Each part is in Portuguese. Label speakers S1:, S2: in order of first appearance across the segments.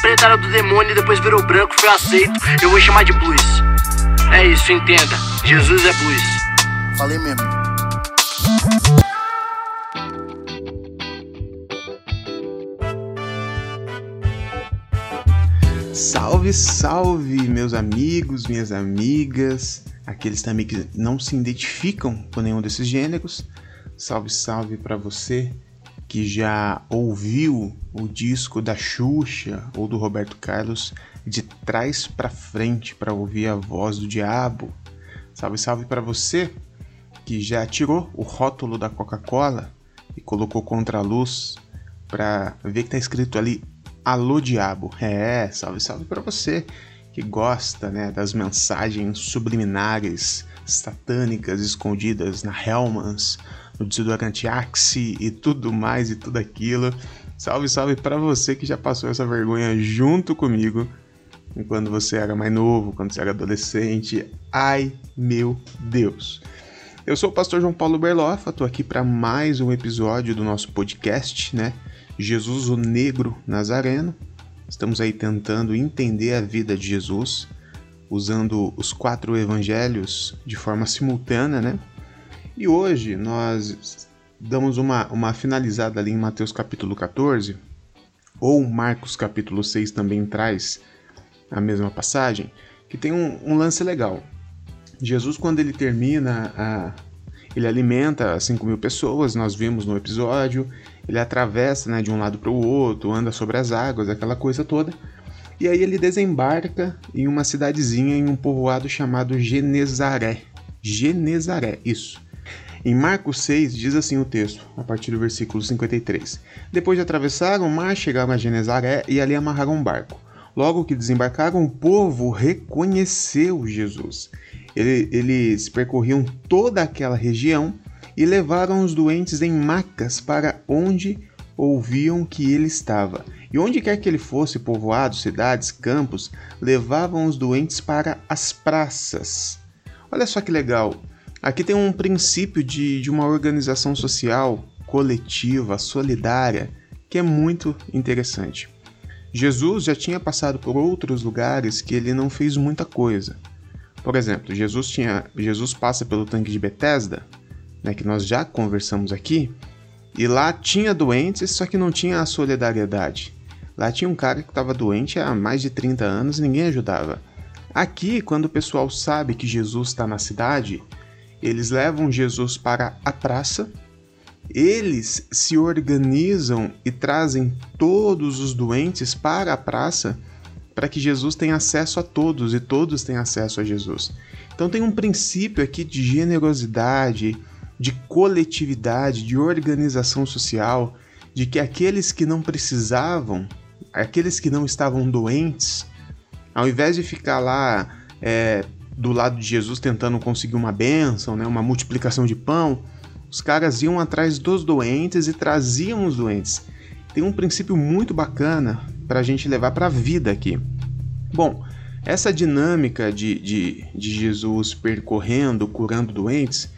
S1: preta era do demônio e depois virou branco, foi aceito. Eu vou chamar de blues. É isso, entenda. Jesus é blues.
S2: Falei mesmo.
S3: Salve, salve, meus amigos, minhas amigas, aqueles também que não se identificam com nenhum desses gêneros. Salve, salve para você que já ouviu o disco da Xuxa ou do Roberto Carlos de trás para frente para ouvir a voz do diabo. Salve, salve para você que já tirou o rótulo da Coca-Cola e colocou contra a luz para ver que tá escrito ali Alô Diabo. É, salve, salve para você que gosta, né, das mensagens subliminares satânicas escondidas na Hellmans, no desodorante Axe e tudo mais e tudo aquilo. Salve, salve para você que já passou essa vergonha junto comigo quando você era mais novo, quando você era adolescente. Ai, meu Deus. Eu sou o pastor João Paulo Berlofa, tô aqui para mais um episódio do nosso podcast, né? Jesus o Negro Nazareno. Estamos aí tentando entender a vida de Jesus, usando os quatro evangelhos de forma simultânea, né? E hoje nós damos uma, uma finalizada ali em Mateus capítulo 14, ou Marcos capítulo 6 também traz a mesma passagem, que tem um, um lance legal. Jesus, quando ele termina a, ele alimenta 5 mil pessoas, nós vimos no episódio. Ele atravessa né, de um lado para o outro, anda sobre as águas, aquela coisa toda. E aí ele desembarca em uma cidadezinha, em um povoado chamado Genezaré. Genezaré, isso. Em Marcos 6 diz assim o texto, a partir do versículo 53. Depois de atravessar o mar, chegaram a Genezaré e ali amarraram um barco. Logo que desembarcaram, o povo reconheceu Jesus. Ele, eles percorriam toda aquela região e levaram os doentes em macas para onde ouviam que ele estava. E onde quer que ele fosse, povoados, cidades, campos, levavam os doentes para as praças. Olha só que legal. Aqui tem um princípio de, de uma organização social coletiva, solidária, que é muito interessante. Jesus já tinha passado por outros lugares que ele não fez muita coisa. Por exemplo, Jesus, tinha, Jesus passa pelo tanque de Betesda, né, que nós já conversamos aqui, e lá tinha doentes, só que não tinha a solidariedade. Lá tinha um cara que estava doente há mais de 30 anos e ninguém ajudava. Aqui, quando o pessoal sabe que Jesus está na cidade, eles levam Jesus para a praça eles se organizam e trazem todos os doentes para a praça para que Jesus tenha acesso a todos e todos tenham acesso a Jesus. Então tem um princípio aqui de generosidade, de coletividade, de organização social, de que aqueles que não precisavam, aqueles que não estavam doentes, ao invés de ficar lá é, do lado de Jesus tentando conseguir uma bênção, né, uma multiplicação de pão, os caras iam atrás dos doentes e traziam os doentes. Tem um princípio muito bacana para a gente levar para a vida aqui. Bom, essa dinâmica de, de, de Jesus percorrendo, curando doentes,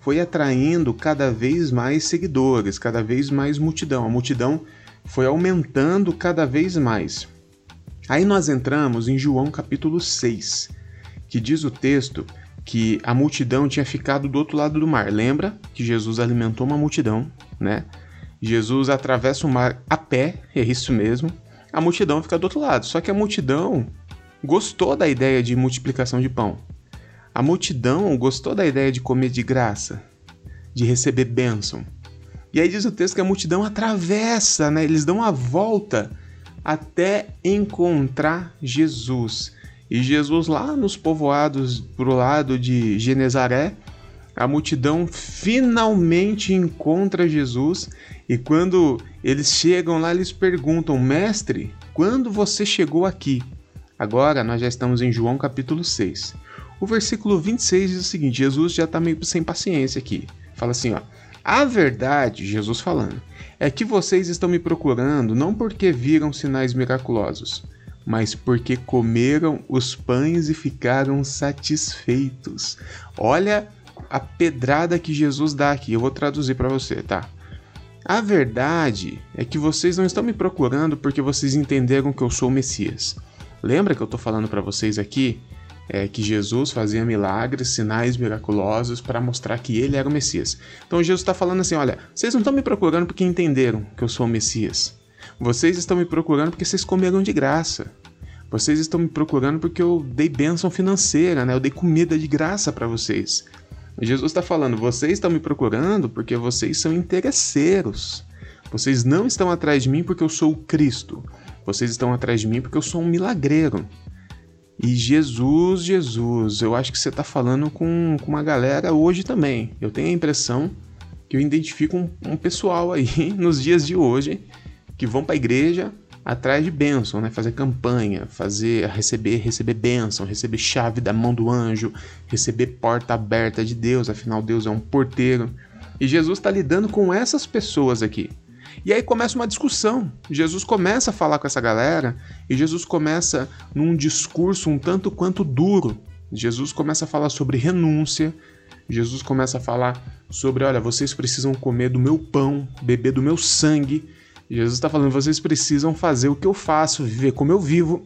S3: foi atraindo cada vez mais seguidores, cada vez mais multidão. A multidão foi aumentando cada vez mais. Aí nós entramos em João capítulo 6, que diz o texto que a multidão tinha ficado do outro lado do mar. Lembra que Jesus alimentou uma multidão, né? Jesus atravessa o mar a pé, é isso mesmo. A multidão fica do outro lado. Só que a multidão gostou da ideia de multiplicação de pão. A multidão gostou da ideia de comer de graça, de receber bênção. E aí diz o texto que a multidão atravessa, né? Eles dão a volta até encontrar Jesus. E Jesus, lá nos povoados pro lado de Genezaré, a multidão finalmente encontra Jesus. E quando eles chegam lá, eles perguntam: Mestre, quando você chegou aqui? Agora nós já estamos em João capítulo 6. O versículo 26 diz o seguinte: Jesus já está meio sem paciência aqui. Fala assim: ó. A verdade, Jesus falando, é que vocês estão me procurando não porque viram sinais miraculosos mas porque comeram os pães e ficaram satisfeitos. Olha a pedrada que Jesus dá aqui. Eu vou traduzir para você, tá? A verdade é que vocês não estão me procurando porque vocês entenderam que eu sou o Messias. Lembra que eu estou falando para vocês aqui é, que Jesus fazia milagres, sinais miraculosos para mostrar que ele era o Messias. Então Jesus está falando assim: olha, vocês não estão me procurando porque entenderam que eu sou o Messias. Vocês estão me procurando porque vocês comeram de graça. Vocês estão me procurando porque eu dei bênção financeira, né? Eu dei comida de graça para vocês. Jesus está falando: vocês estão me procurando porque vocês são interesseiros. Vocês não estão atrás de mim porque eu sou o Cristo. Vocês estão atrás de mim porque eu sou um milagreiro. E Jesus, Jesus, eu acho que você está falando com, com uma galera hoje também. Eu tenho a impressão que eu identifico um, um pessoal aí nos dias de hoje que vão para a igreja atrás de bênção, né? Fazer campanha, fazer receber, receber bênção, receber chave da mão do anjo, receber porta aberta de Deus. Afinal, Deus é um porteiro. E Jesus está lidando com essas pessoas aqui. E aí começa uma discussão. Jesus começa a falar com essa galera e Jesus começa num discurso um tanto quanto duro. Jesus começa a falar sobre renúncia. Jesus começa a falar sobre, olha, vocês precisam comer do meu pão, beber do meu sangue. Jesus está falando, vocês precisam fazer o que eu faço, viver como eu vivo.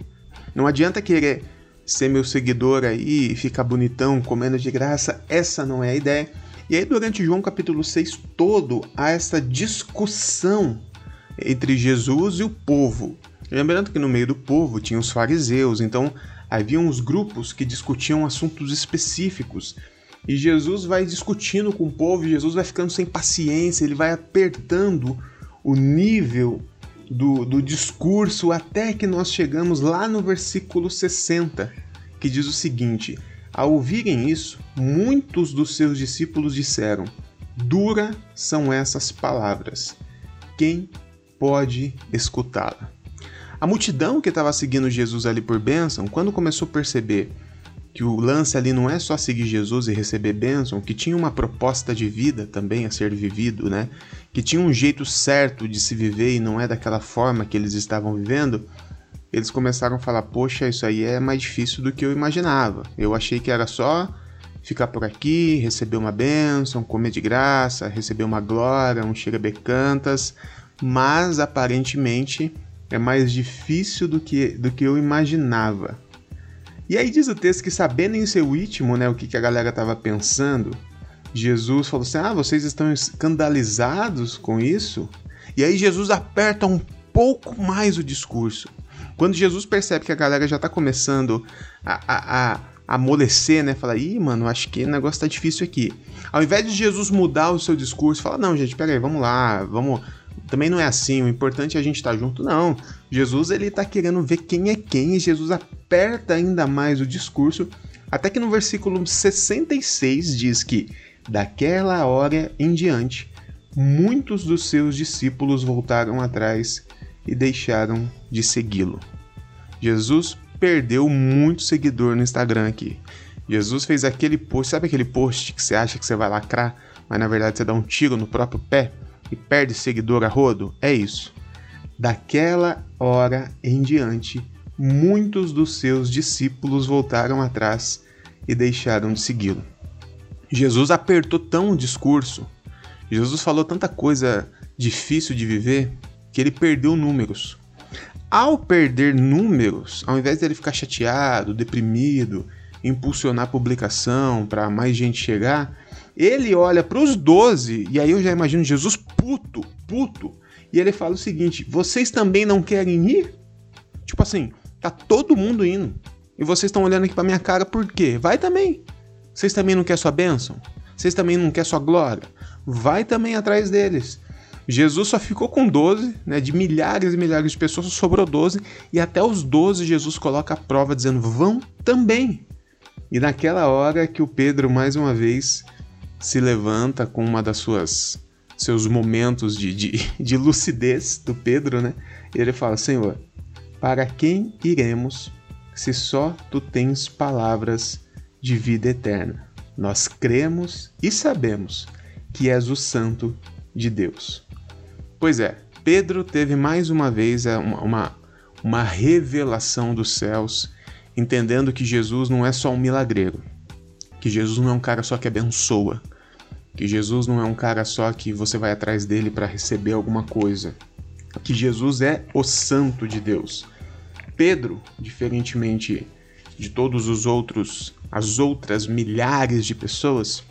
S3: Não adianta querer ser meu seguidor aí e ficar bonitão, comendo de graça. Essa não é a ideia. E aí, durante João capítulo 6 todo, há essa discussão entre Jesus e o povo. Lembrando que no meio do povo tinha os fariseus, então havia uns grupos que discutiam assuntos específicos. E Jesus vai discutindo com o povo, Jesus vai ficando sem paciência, ele vai apertando o nível do, do discurso até que nós chegamos lá no versículo 60, que diz o seguinte: ao ouvirem isso, muitos dos seus discípulos disseram: Dura são essas palavras. Quem pode escutá-la? A multidão que estava seguindo Jesus ali por bênção, quando começou a perceber que o lance ali não é só seguir Jesus e receber bênção, que tinha uma proposta de vida também a ser vivido, né? Que tinha um jeito certo de se viver e não é daquela forma que eles estavam vivendo, eles começaram a falar: Poxa, isso aí é mais difícil do que eu imaginava. Eu achei que era só ficar por aqui, receber uma bênção, comer de graça, receber uma glória, um chega becantas, mas aparentemente é mais difícil do que, do que eu imaginava. E aí diz o texto que sabendo em seu íntimo, né, o que, que a galera estava pensando, Jesus falou assim: "Ah, vocês estão escandalizados com isso?" E aí Jesus aperta um pouco mais o discurso. Quando Jesus percebe que a galera já tá começando a, a, a amolecer, né? Fala, ih, mano, acho que o negócio tá difícil aqui. Ao invés de Jesus mudar o seu discurso, fala, não, gente, peraí, vamos lá, vamos. Também não é assim, o importante é a gente estar tá junto. Não. Jesus, ele tá querendo ver quem é quem, e Jesus aperta ainda mais o discurso, até que no versículo 66 diz que, daquela hora em diante, muitos dos seus discípulos voltaram atrás e deixaram de segui-lo. Jesus perdeu muito seguidor no Instagram aqui. Jesus fez aquele post, sabe aquele post que você acha que você vai lacrar, mas na verdade você dá um tiro no próprio pé e perde seguidor a rodo? É isso. Daquela hora em diante, muitos dos seus discípulos voltaram atrás e deixaram de segui-lo. Jesus apertou tão o discurso, Jesus falou tanta coisa difícil de viver, que ele perdeu números. Ao perder números, ao invés de ele ficar chateado, deprimido, impulsionar a publicação para mais gente chegar, ele olha para os 12, e aí eu já imagino Jesus puto, puto, e ele fala o seguinte: vocês também não querem ir? Tipo assim, tá todo mundo indo. E vocês estão olhando aqui para minha cara por quê? Vai também. Vocês também não querem sua bênção? Vocês também não querem sua glória? Vai também atrás deles. Jesus só ficou com 12, né, de milhares e milhares de pessoas, sobrou 12, e até os 12 Jesus coloca a prova dizendo: vão também. E naquela hora que o Pedro mais uma vez se levanta com uma das suas seus momentos de, de, de lucidez do Pedro, né? E ele fala: Senhor, para quem iremos se só tu tens palavras de vida eterna? Nós cremos e sabemos que és o Santo de Deus. Pois é, Pedro teve mais uma vez é, uma, uma, uma revelação dos céus, entendendo que Jesus não é só um milagreiro, que Jesus não é um cara só que abençoa, que Jesus não é um cara só que você vai atrás dele para receber alguma coisa, que Jesus é o Santo de Deus. Pedro, diferentemente de todos os outros, as outras milhares de pessoas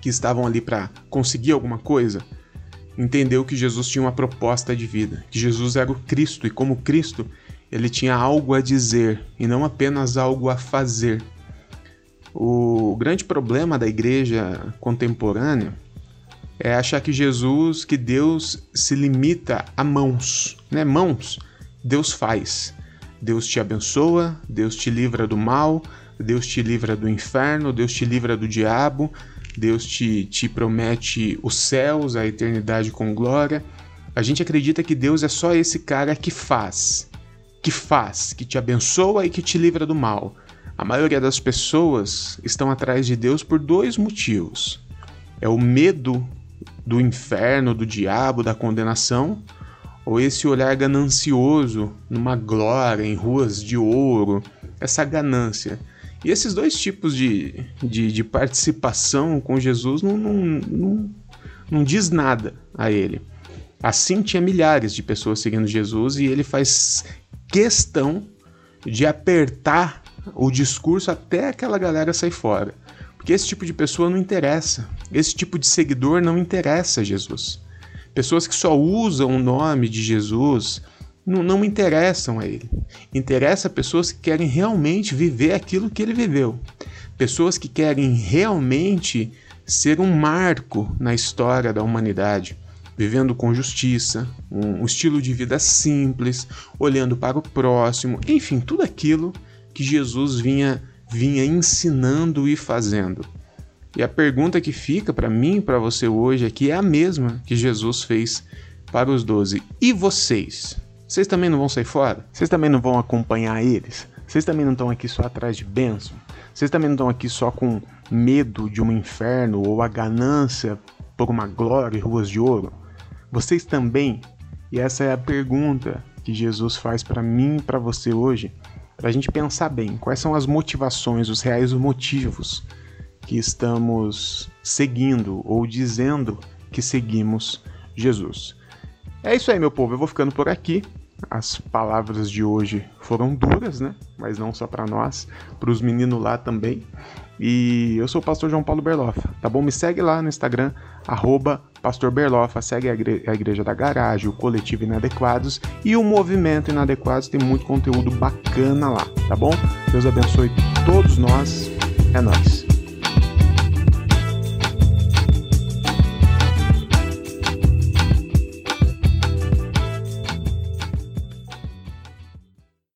S3: que estavam ali para conseguir alguma coisa, entendeu que Jesus tinha uma proposta de vida, que Jesus era o Cristo e como Cristo, ele tinha algo a dizer e não apenas algo a fazer. O grande problema da igreja contemporânea é achar que Jesus, que Deus se limita a mãos, né? Mãos, Deus faz. Deus te abençoa, Deus te livra do mal, Deus te livra do inferno, Deus te livra do diabo, Deus te, te promete os céus, a eternidade com glória. A gente acredita que Deus é só esse cara que faz, que faz, que te abençoa e que te livra do mal. A maioria das pessoas estão atrás de Deus por dois motivos: é o medo do inferno, do diabo, da condenação, ou esse olhar ganancioso numa glória em ruas de ouro, essa ganância. E esses dois tipos de, de, de participação com Jesus não, não, não, não diz nada a ele. Assim tinha milhares de pessoas seguindo Jesus e ele faz questão de apertar o discurso até aquela galera sair fora. Porque esse tipo de pessoa não interessa. Esse tipo de seguidor não interessa a Jesus. Pessoas que só usam o nome de Jesus não, não interessam a ele. Interessa pessoas que querem realmente viver aquilo que ele viveu. Pessoas que querem realmente ser um marco na história da humanidade, vivendo com justiça, um, um estilo de vida simples, olhando para o próximo, enfim, tudo aquilo que Jesus vinha vinha ensinando e fazendo. E a pergunta que fica para mim e para você hoje aqui é a mesma que Jesus fez para os doze. E vocês? Vocês também não vão sair fora? Vocês também não vão acompanhar eles? Vocês também não estão aqui só atrás de bênção? Vocês também não estão aqui só com medo de um inferno ou a ganância por uma glória e ruas de ouro? Vocês também? E essa é a pergunta que Jesus faz para mim e para você hoje para a gente pensar bem quais são as motivações, os reais motivos que estamos seguindo ou dizendo que seguimos Jesus. É isso aí, meu povo. Eu vou ficando por aqui. As palavras de hoje foram duras, né? Mas não só para nós, para os meninos lá também. E eu sou o pastor João Paulo Berlofa, tá bom? Me segue lá no Instagram, arroba Pastor segue a, igre a Igreja da Garagem, o Coletivo Inadequados e o Movimento Inadequados, tem muito conteúdo bacana lá, tá bom? Deus abençoe todos nós, é nós.